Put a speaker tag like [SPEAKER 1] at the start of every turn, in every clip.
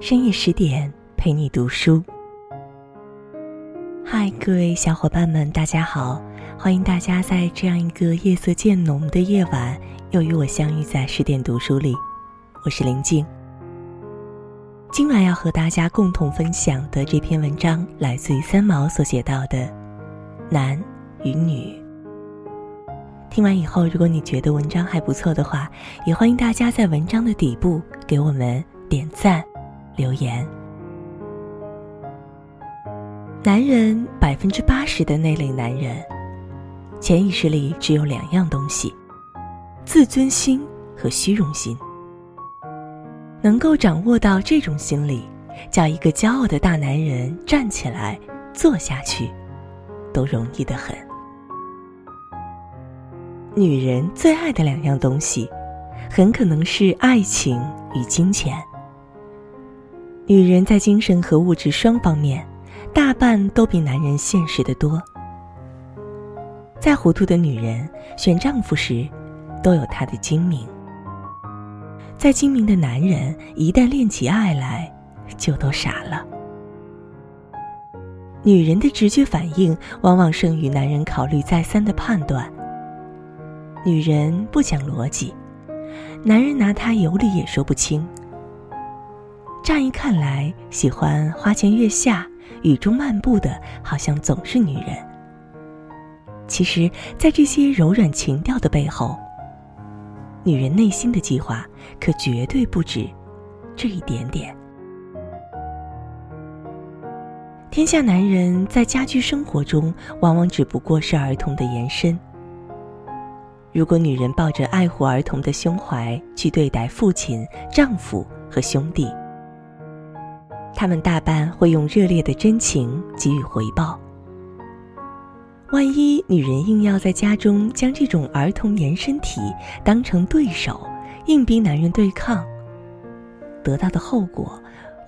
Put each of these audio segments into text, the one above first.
[SPEAKER 1] 深夜十点陪你读书。嗨，各位小伙伴们，大家好！欢迎大家在这样一个夜色渐浓的夜晚，又与我相遇在十点读书里。我是林静。今晚要和大家共同分享的这篇文章，来自于三毛所写到的《男与女》。听完以后，如果你觉得文章还不错的话，也欢迎大家在文章的底部给我们点赞。留言：男人百分之八十的那类男人，潜意识里只有两样东西：自尊心和虚荣心。能够掌握到这种心理，叫一个骄傲的大男人站起来、坐下去，都容易得很。女人最爱的两样东西，很可能是爱情与金钱。女人在精神和物质双方面，大半都比男人现实的多。再糊涂的女人选丈夫时，都有她的精明。再精明的男人，一旦恋起爱来，就都傻了。女人的直觉反应往往胜于男人考虑再三的判断。女人不讲逻辑，男人拿她有理也说不清。乍一看来，喜欢花前月下、雨中漫步的，好像总是女人。其实，在这些柔软情调的背后，女人内心的计划可绝对不止这一点点。天下男人在家居生活中，往往只不过是儿童的延伸。如果女人抱着爱护儿童的胸怀去对待父亲、丈夫和兄弟，他们大半会用热烈的真情给予回报。万一女人硬要在家中将这种儿童延伸体当成对手，硬逼男人对抗，得到的后果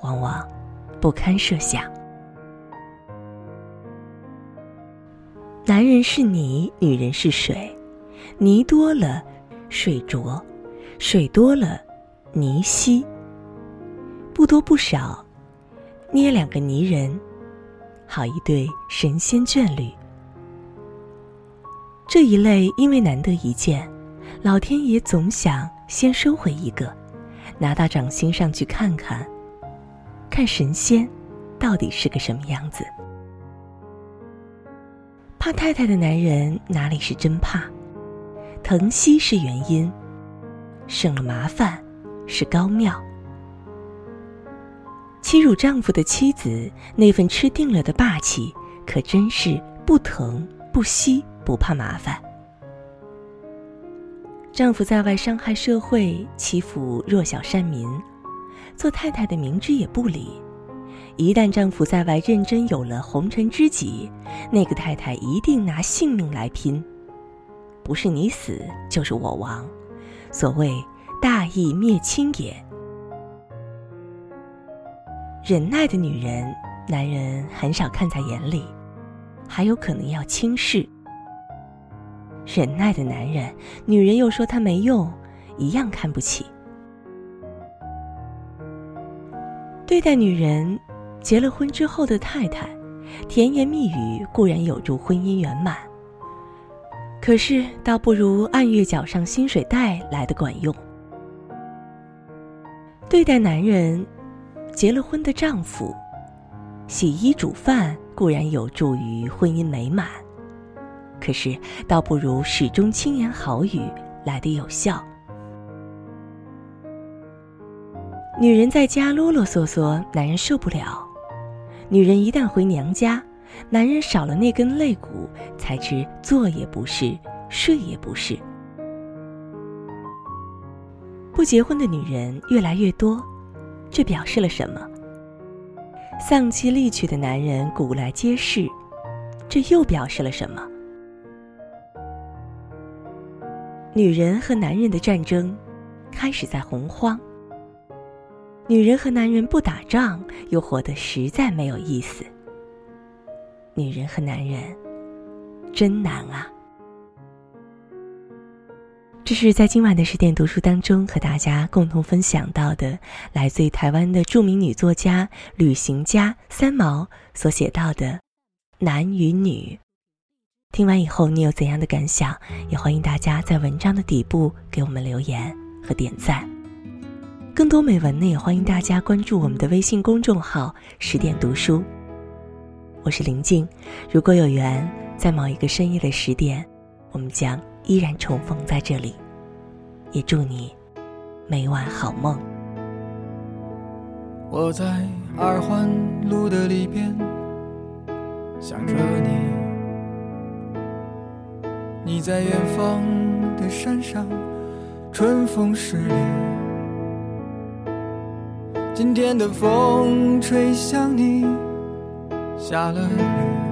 [SPEAKER 1] 往往不堪设想。男人是泥，女人是水，泥多了，水浊；水多了，泥稀。不多不少。捏两个泥人，好一对神仙眷侣。这一类因为难得一见，老天爷总想先收回一个，拿到掌心上去看看，看神仙到底是个什么样子。怕太太的男人哪里是真怕？疼惜是原因，省了麻烦是高妙。欺辱丈夫的妻子，那份吃定了的霸气，可真是不疼不惜不怕麻烦。丈夫在外伤害社会，欺负弱小善民，做太太的明知也不理。一旦丈夫在外认真有了红尘知己，那个太太一定拿性命来拼，不是你死就是我亡。所谓大义灭亲也。忍耐的女人，男人很少看在眼里，还有可能要轻视；忍耐的男人，女人又说他没用，一样看不起。对待女人，结了婚之后的太太，甜言蜜语固然有助婚姻圆满，可是倒不如按月缴上薪水袋来的管用。对待男人。结了婚的丈夫，洗衣煮饭固然有助于婚姻美满，可是倒不如始终轻言好语来的有效。女人在家啰啰嗦嗦，男人受不了；女人一旦回娘家，男人少了那根肋骨，才知坐也不是，睡也不是。不结婚的女人越来越多。这表示了什么？丧妻离娶的男人古来皆是，这又表示了什么？女人和男人的战争开始在洪荒。女人和男人不打仗，又活得实在没有意思。女人和男人真难啊！这是在今晚的十点读书当中和大家共同分享到的，来自于台湾的著名女作家、旅行家三毛所写到的男与女。听完以后，你有怎样的感想？也欢迎大家在文章的底部给我们留言和点赞。更多美文呢，也欢迎大家关注我们的微信公众号“十点读书”。我是林静，如果有缘，在某一个深夜的十点，我们将依然重逢在这里。也祝你每晚好梦。
[SPEAKER 2] 我在二环路的里边想着你。你在远方的山上，春风十里。今天的风吹向你，下了雨。